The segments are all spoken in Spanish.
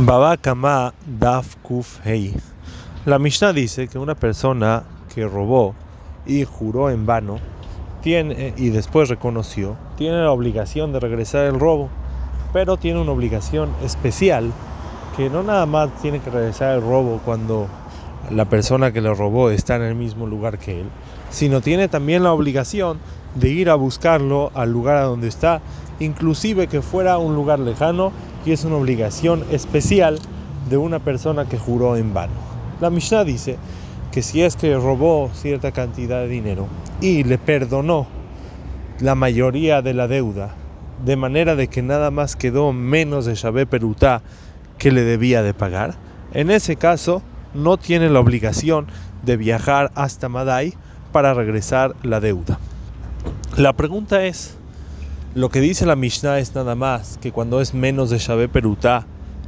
Baba Kama Daf Kuf Hei. La Mishnah dice que una persona que robó y juró en vano tiene, y después reconoció, tiene la obligación de regresar el robo, pero tiene una obligación especial que no nada más tiene que regresar el robo cuando la persona que lo robó está en el mismo lugar que él, sino tiene también la obligación de ir a buscarlo al lugar a donde está, inclusive que fuera un lugar lejano y es una obligación especial de una persona que juró en vano. La Mishnah dice que si es que robó cierta cantidad de dinero y le perdonó la mayoría de la deuda, de manera de que nada más quedó menos de Shabé Perutá que le debía de pagar, en ese caso no tiene la obligación de viajar hasta Madai para regresar la deuda. La pregunta es, lo que dice la Mishnah es nada más que cuando es menos de Shabé Perutá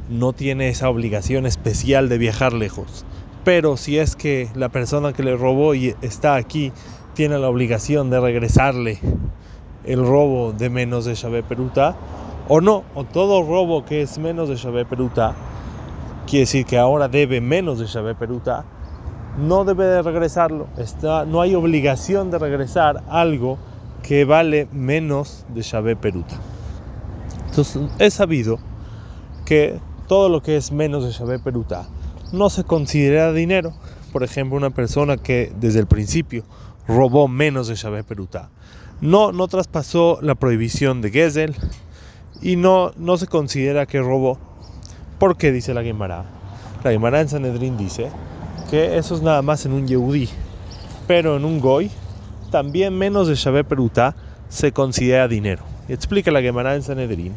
no tiene esa obligación especial de viajar lejos. Pero si es que la persona que le robó y está aquí tiene la obligación de regresarle el robo de menos de Shabé Perutá, o no, o todo robo que es menos de Shabé Perutá, quiere decir que ahora debe menos de Shabé Perutá, no debe de regresarlo. Está, no hay obligación de regresar algo que vale menos de Shabé Peruta. Entonces, es sabido que todo lo que es menos de Shabé Peruta no se considera dinero. Por ejemplo, una persona que desde el principio robó menos de Shabé Peruta no, no traspasó la prohibición de Gesel y no, no se considera que robó. ¿Por qué dice la Gemara? La Gemara en Sanedrín dice que eso es nada más en un Yehudí, pero en un Goy también menos de Shabé Peruta se considera dinero. explica la Gemara en Sanedrín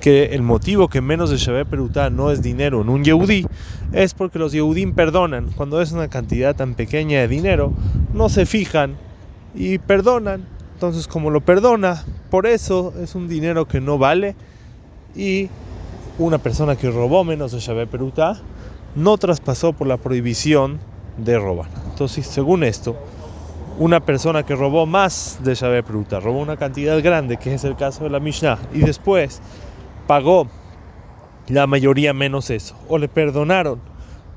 que el motivo que menos de Shabé Peruta no es dinero en un Yehudí es porque los Yehudim perdonan. Cuando es una cantidad tan pequeña de dinero, no se fijan y perdonan. Entonces, como lo perdona, por eso es un dinero que no vale y una persona que robó menos de Shabé Peruta no traspasó por la prohibición de robar. Entonces, según esto, una persona que robó más de Shabbat Pruta, robó una cantidad grande, que es el caso de la Mishnah, y después pagó la mayoría menos eso, o le perdonaron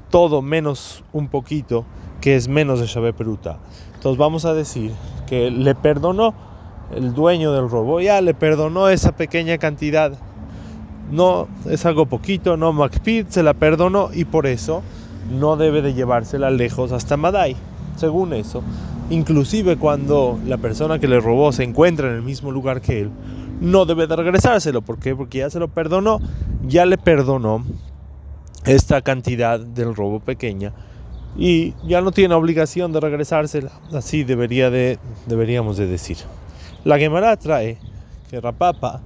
todo menos un poquito, que es menos de Shabbat Pruta. Entonces vamos a decir que le perdonó el dueño del robo, ya le perdonó esa pequeña cantidad. No es algo poquito, no Macpid se la perdonó y por eso no debe de llevársela lejos hasta Madai. Según eso, inclusive cuando la persona que le robó se encuentra en el mismo lugar que él, no debe de regresárselo. ¿Por qué? Porque ya se lo perdonó, ya le perdonó esta cantidad del robo pequeña y ya no tiene obligación de regresársela. Así debería de, deberíamos de decir. La Gemara trae que Rapapa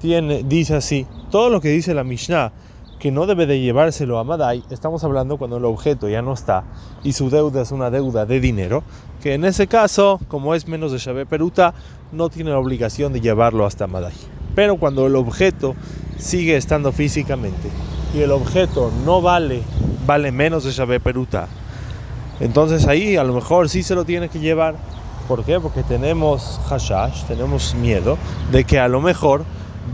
tiene, dice así, todo lo que dice la Mishnah que no debe de llevárselo a Madai, estamos hablando cuando el objeto ya no está y su deuda es una deuda de dinero, que en ese caso, como es menos de Shabé Peruta, no tiene la obligación de llevarlo hasta Madai. Pero cuando el objeto sigue estando físicamente y el objeto no vale, vale menos de Shabé Peruta, entonces ahí a lo mejor sí se lo tiene que llevar. ¿Por qué? Porque tenemos hashash, tenemos miedo de que a lo mejor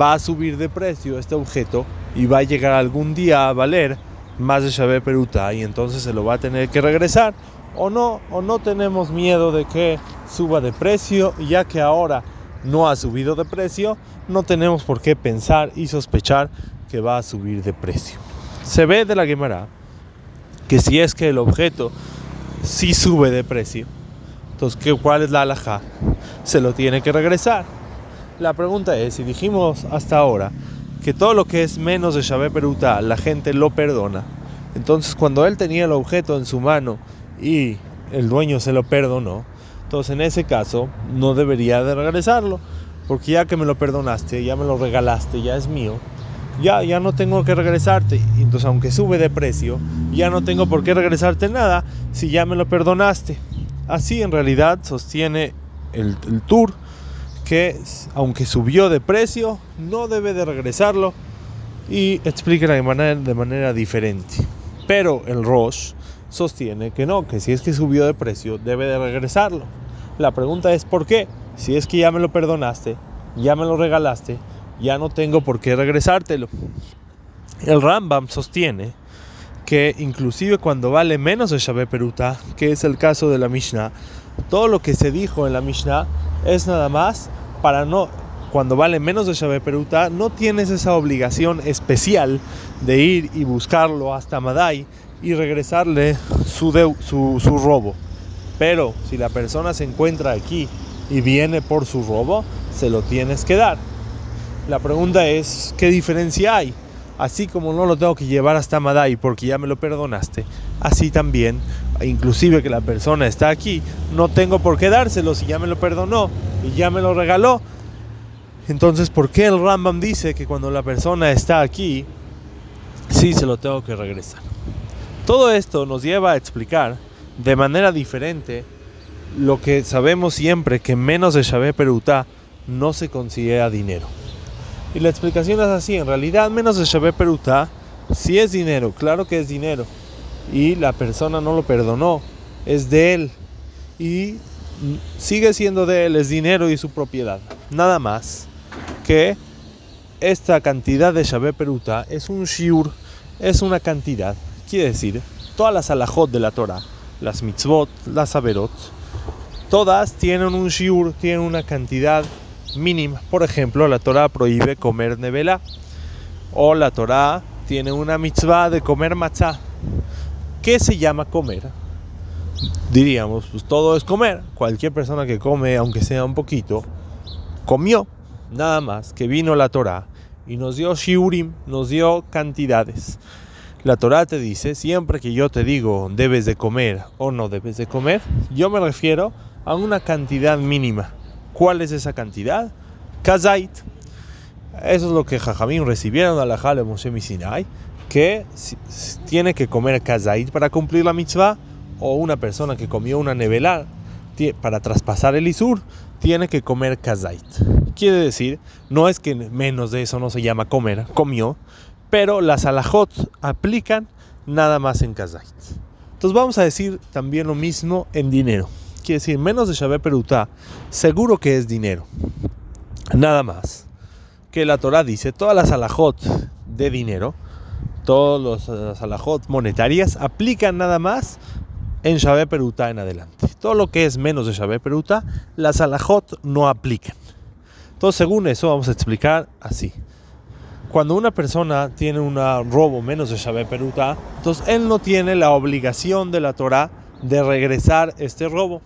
va a subir de precio este objeto y va a llegar algún día a valer más de Shabé Peruta y entonces se lo va a tener que regresar o no, o no tenemos miedo de que suba de precio ya que ahora no ha subido de precio, no tenemos por qué pensar y sospechar que va a subir de precio. Se ve de la Gemara que si es que el objeto sí sube de precio, entonces ¿cuál es la alhaja? Se lo tiene que regresar. La pregunta es, si dijimos hasta ahora que todo lo que es menos de Shabé Peruta, la gente lo perdona. Entonces, cuando él tenía el objeto en su mano y el dueño se lo perdonó, entonces en ese caso no debería de regresarlo, porque ya que me lo perdonaste, ya me lo regalaste, ya es mío, ya, ya no tengo que regresarte. Entonces, aunque sube de precio, ya no tengo por qué regresarte nada si ya me lo perdonaste. Así en realidad sostiene el tour que aunque subió de precio, no debe de regresarlo y explica de manera, diferente. Pero el Roche sostiene que no, que si es que subió de precio, debe de regresarlo. La pregunta es ¿por qué? Si es que ya me lo perdonaste, ya me lo regalaste, ya no tengo por qué regresártelo. El Rambam sostiene que inclusive cuando vale menos de Shabbat Peruta, que es el caso de la Mishnah, todo lo que se dijo en la Mishnah es nada más para no, cuando vale menos de Shabbat Peruta, no tienes esa obligación especial de ir y buscarlo hasta Madai y regresarle su, su, su robo. Pero si la persona se encuentra aquí y viene por su robo, se lo tienes que dar. La pregunta es, ¿qué diferencia hay? Así como no lo tengo que llevar hasta Madai porque ya me lo perdonaste, así también, inclusive que la persona está aquí, no tengo por qué dárselo si ya me lo perdonó y ya me lo regaló. Entonces, ¿por qué el Rambam dice que cuando la persona está aquí, sí se lo tengo que regresar? Todo esto nos lleva a explicar de manera diferente lo que sabemos siempre que menos de Shabbat Perutá no se considera dinero. Y la explicación es así, en realidad menos de Shabbat Peruta si es dinero, claro que es dinero. Y la persona no lo perdonó, es de él. Y sigue siendo de él, es dinero y su propiedad. Nada más que esta cantidad de Shabbat Peruta es un shiur, es una cantidad. Quiere decir, todas las alajot de la Torah, las mitzvot, las averot, todas tienen un shiur, tienen una cantidad mínima. Por ejemplo, la Torah prohíbe comer nevela o la Torah tiene una mitzvah de comer matzah. ¿Qué se llama comer? Diríamos, pues todo es comer. Cualquier persona que come, aunque sea un poquito, comió. Nada más que vino la Torah y nos dio shiurim, nos dio cantidades. La Torah te dice, siempre que yo te digo debes de comer o no debes de comer, yo me refiero a una cantidad mínima. ¿Cuál es esa cantidad? Kazait. Eso es lo que Jajamín recibieron a la Jale Moshe Sinai, que tiene que comer kazait para cumplir la mitzvah, o una persona que comió una nevela para traspasar el isur, tiene que comer kazait. Quiere decir, no es que menos de eso no se llama comer, comió, pero las alajot aplican nada más en kazait. Entonces vamos a decir también lo mismo en dinero quiere decir menos de Shabbat Perutá, seguro que es dinero. Nada más. Que la Torah dice, todas las alajot de dinero, todas las alajot monetarias, aplican nada más en Shabbat Perutá en adelante. Todo lo que es menos de Shabbat Perutá, las alajot no aplican. Entonces, según eso, vamos a explicar así. Cuando una persona tiene un robo menos de Shabbat Perutá, entonces él no tiene la obligación de la Torah de regresar este robo.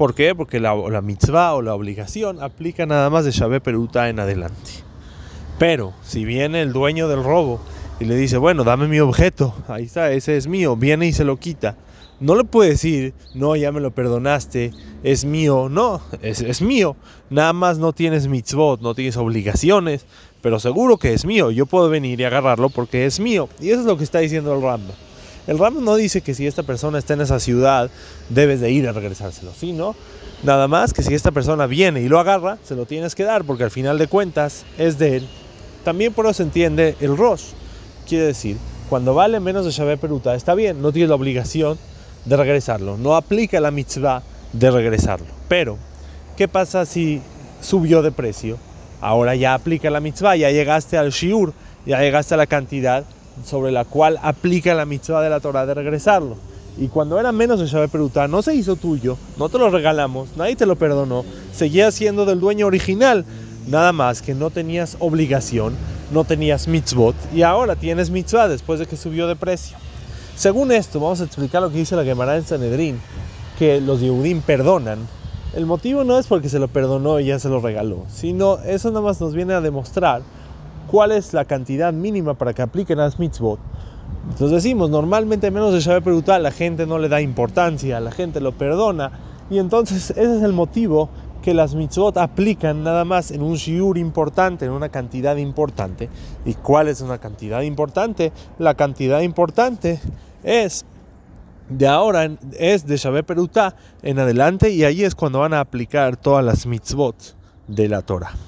¿Por qué? Porque la, la mitzvah o la obligación aplica nada más de Shabbat Peruta en adelante. Pero si viene el dueño del robo y le dice, bueno, dame mi objeto, ahí está, ese es mío, viene y se lo quita. No le puede decir, no, ya me lo perdonaste, es mío. No, es, es mío. Nada más no tienes mitzvot, no tienes obligaciones, pero seguro que es mío. Yo puedo venir y agarrarlo porque es mío. Y eso es lo que está diciendo el Rambam. El Rambam no dice que si esta persona está en esa ciudad, debes de ir a regresárselo, sino nada más que si esta persona viene y lo agarra, se lo tienes que dar, porque al final de cuentas es de él. También por eso se entiende el Rosh. Quiere decir, cuando vale menos de Shabbat Peruta, está bien, no tiene la obligación de regresarlo. No aplica la mitzvah de regresarlo. Pero, ¿qué pasa si subió de precio? Ahora ya aplica la mitzvah, ya llegaste al shiur, ya llegaste a la cantidad sobre la cual aplica la mitzvah de la Torah de regresarlo. Y cuando era menos de Shabbat Peruta, no se hizo tuyo, no te lo regalamos, nadie te lo perdonó, seguía siendo del dueño original. Nada más que no tenías obligación, no tenías mitzvot y ahora tienes mitzvah después de que subió de precio. Según esto, vamos a explicar lo que dice la Gemara en Sanedrín, que los Yehudim perdonan. El motivo no es porque se lo perdonó y ya se lo regaló, sino eso nada más nos viene a demostrar cuál es la cantidad mínima para que apliquen las mitzvot. Entonces decimos, normalmente menos de Shabbat Perutal la gente no le da importancia, la gente lo perdona, y entonces ese es el motivo que las mitzvot aplican nada más en un shiur importante, en una cantidad importante. ¿Y cuál es una cantidad importante? La cantidad importante es de ahora, es de Shabbat Perutá en adelante, y ahí es cuando van a aplicar todas las mitzvot de la Torah.